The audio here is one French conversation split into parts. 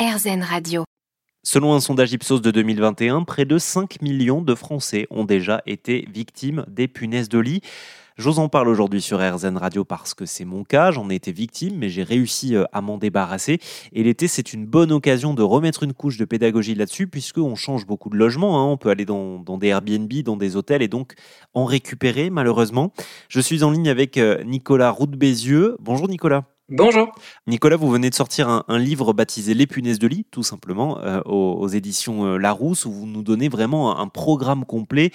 RZN Radio. Selon un sondage Ipsos de 2021, près de 5 millions de Français ont déjà été victimes des punaises de lit. J'ose en parler aujourd'hui sur RZN Radio parce que c'est mon cas, j'en ai été victime, mais j'ai réussi euh, à m'en débarrasser. Et l'été, c'est une bonne occasion de remettre une couche de pédagogie là-dessus, puisqu'on change beaucoup de logements. Hein. On peut aller dans, des Airbnb, dans des hôtels, et donc en récupérer, malheureusement. Je suis en ligne avec euh, Nicolas Roux Bézieux. Bonjour Nicolas. Bonjour. Nicolas, vous venez de sortir un, livre baptisé Les punaises de lit, tout simplement, euh, aux, éditions euh, Larousse, où vous nous donnez vraiment un, programme complet.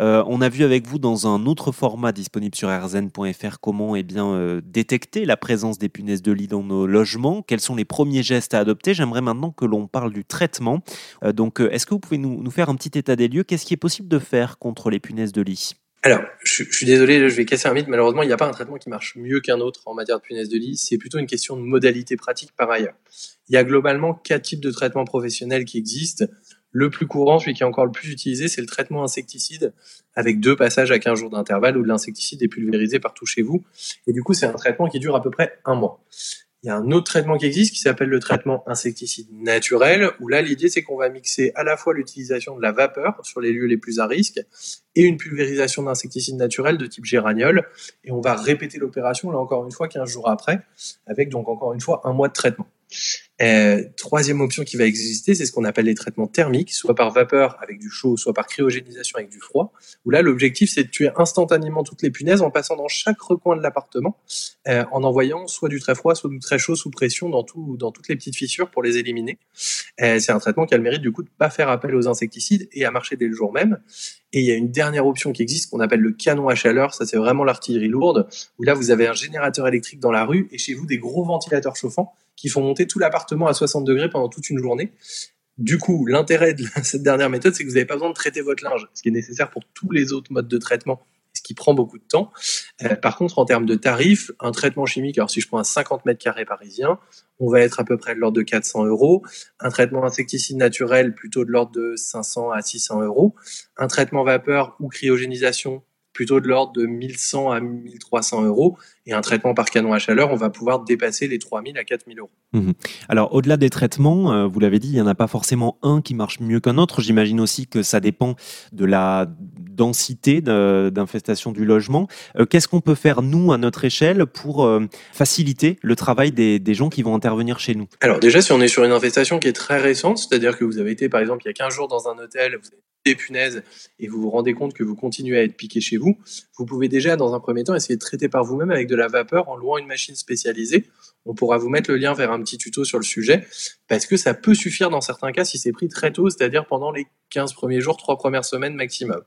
Euh, on a vu avec vous dans un autre format disponible sur rzn.fr comment eh détecter la présence des punaises de lit dans nos logements, quels sont les premiers gestes à adopter? J'aimerais maintenant que l'on parle du traitement. donc, est-ce que vous pouvez nous faire un petit état des lieux? Qu'est-ce qui est possible de faire contre les punaises de lit? Alors, je, suis désolé, je vais casser un mythe. Malheureusement, il n'y a pas un traitement qui marche mieux qu'un autre en matière de punaise de lit. C'est plutôt une question de modalité pratique par ailleurs. Il y a globalement quatre types de traitements professionnels qui existent. Le plus courant, celui qui est encore le plus utilisé, c'est le traitement insecticide, avec deux passages à 15 jours d'intervalle où l'insecticide est pulvérisé partout chez vous. Et du coup, c'est un traitement qui dure à peu près un mois. Il y a un autre traitement qui existe qui s'appelle le traitement insecticide naturel, où là, l'idée, c'est qu'on va mixer à la fois l'utilisation de la vapeur sur les lieux les plus à risque et une pulvérisation d'insecticide naturel de type géraniol. Et on va répéter l'opération, là encore une fois, 15 jours après, avec donc encore une fois un mois de traitement. Euh, troisième option qui va exister, c'est ce qu'on appelle les traitements thermiques, soit par vapeur avec du chaud, soit par cryogénisation avec du froid. Où là, l'objectif, c'est de tuer instantanément toutes les punaises en passant dans chaque recoin de l'appartement, euh, en envoyant soit du très froid, soit du très chaud sous pression dans, tout, dans toutes les petites fissures pour les éliminer. Euh, c'est un traitement qui a le mérite du coup de pas faire appel aux insecticides et à marcher dès le jour même. Et il y a une dernière option qui existe qu'on appelle le canon à chaleur. Ça, c'est vraiment l'artillerie lourde, où là, vous avez un générateur électrique dans la rue et chez vous des gros ventilateurs chauffants qui font monter tout l'appartement à 60 degrés pendant toute une journée. Du coup, l'intérêt de cette dernière méthode, c'est que vous n'avez pas besoin de traiter votre linge, ce qui est nécessaire pour tous les autres modes de traitement, ce qui prend beaucoup de temps. Euh, par contre, en termes de tarifs, un traitement chimique, alors si je prends un 50 mètres carrés parisien, on va être à peu près de l'ordre de 400 euros. Un traitement insecticide naturel, plutôt de l'ordre de 500 à 600 euros. Un traitement vapeur ou cryogénisation, plutôt de l'ordre de 1100 à 1300 euros. Et un traitement par canon à chaleur, on va pouvoir dépasser les 3000 à 4000 euros. Mmh Alors, au-delà des traitements, euh, vous l'avez dit, il n'y en a pas forcément un qui marche mieux qu'un autre. J'imagine aussi que ça dépend de la densité d'infestation du logement. Euh, qu'est-ce qu'on peut faire, nous, à notre échelle, pour euh, faciliter le travail des, des, gens qui vont intervenir chez nous? Alors, déjà, si on est sur une infestation qui est très récente, c'est-à-dire que vous avez été, par exemple, il y a 15 jours dans un hôtel, vous avez des punaises et vous vous rendez compte que vous continuez à être piqué chez vous, vous pouvez déjà, dans un premier temps, essayer de traiter par vous-même avec de la vapeur en louant une machine spécialisée. On pourra vous mettre le lien vers un petit tuto sur le sujet, parce que ça peut suffire dans certains cas si c'est pris très tôt, c'est-à-dire pendant les 15 premiers jours, 3 premières semaines maximum.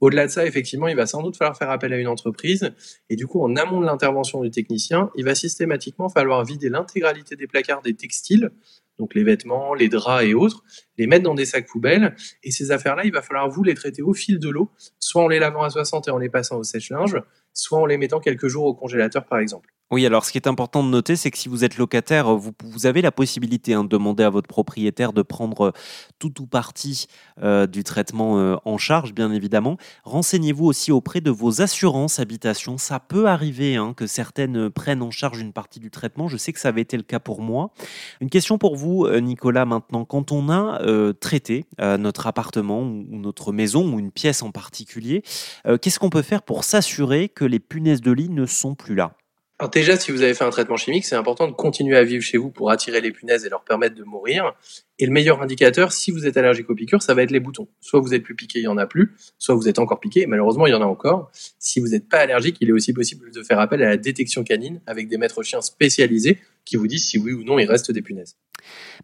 Au-delà de ça, effectivement, il va sans doute falloir faire appel à une entreprise. Et du coup, en amont de l'intervention du technicien, il va systématiquement falloir vider l'intégralité des placards des textiles donc les vêtements, les draps et autres, les mettre dans des sacs poubelles. Et ces affaires-là, il va falloir vous les traiter au fil de l'eau, soit en les lavant à 60 et en les passant au sèche-linge, soit en les mettant quelques jours au congélateur, par exemple. Oui, alors ce qui est important de noter, c'est que si vous êtes locataire, vous, avez la possibilité hein, de demander à votre propriétaire de prendre tout ou partie euh, du traitement euh, en charge, bien évidemment. Renseignez-vous aussi auprès de vos assurances habitation. Ça peut arriver hein, que certaines prennent en charge une partie du traitement. Je sais que ça avait été le cas pour moi. Une question pour vous, euh, Nicolas, maintenant. Quand on a traité notre appartement ou notre maison ou une pièce en particulier, qu'est-ce qu'on peut faire pour s'assurer que les punaises de lit ne sont plus là? Alors déjà, si vous avez fait un traitement chimique, c'est important de continuer à vivre chez vous pour attirer les punaises et leur permettre de mourir. Et le meilleur indicateur, si vous êtes allergique aux piqûres, ça va être les boutons. Soit vous êtes plus piqué, il y en a plus, soit vous êtes encore piqué, malheureusement, il y en a encore. Si vous n'êtes pas allergique, il est aussi possible de faire appel à la détection canine avec des maîtres chiens spécialisés qui vous disent si oui ou non il reste des punaises.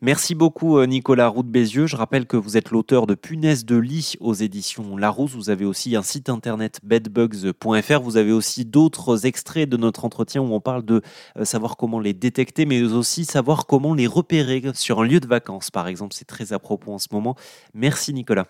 Merci beaucoup euh, Nicolas Roux de Bézieux. Je rappelle que vous êtes l'auteur de Punaises de lit aux éditions Larousse. Vous avez aussi un site internet bedbugs.fr. Vous avez aussi d'autres extraits de notre entretien où on parle de euh, savoir comment les détecter, mais aussi savoir comment les repérer sur un lieu de vacances, par exemple. C'est très à propos en ce moment. Merci Nicolas.